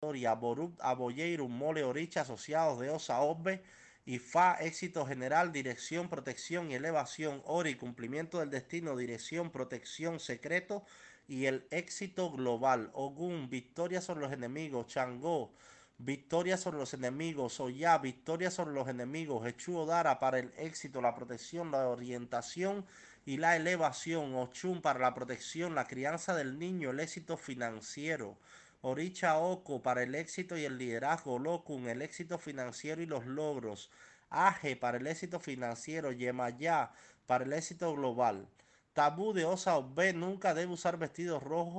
historia, Borut, Aboyeiru, Mole, Oricha, asociados de Osa, Obbe, IFA, éxito general, dirección, protección y elevación, ORI, cumplimiento del destino, dirección, protección, secreto y el éxito global, Ogun, victoria sobre los enemigos, Changó, victoria sobre los enemigos, Oya, victoria sobre los enemigos, Echu Dara para el éxito, la protección, la orientación y la elevación, Ochun para la protección, la crianza del niño, el éxito financiero, Oricha Oko para el éxito y el liderazgo, Lokun, el éxito financiero y los logros, Aje para el éxito financiero, Yemayá para el éxito global. Tabú de Osa B nunca debe usar vestidos rojos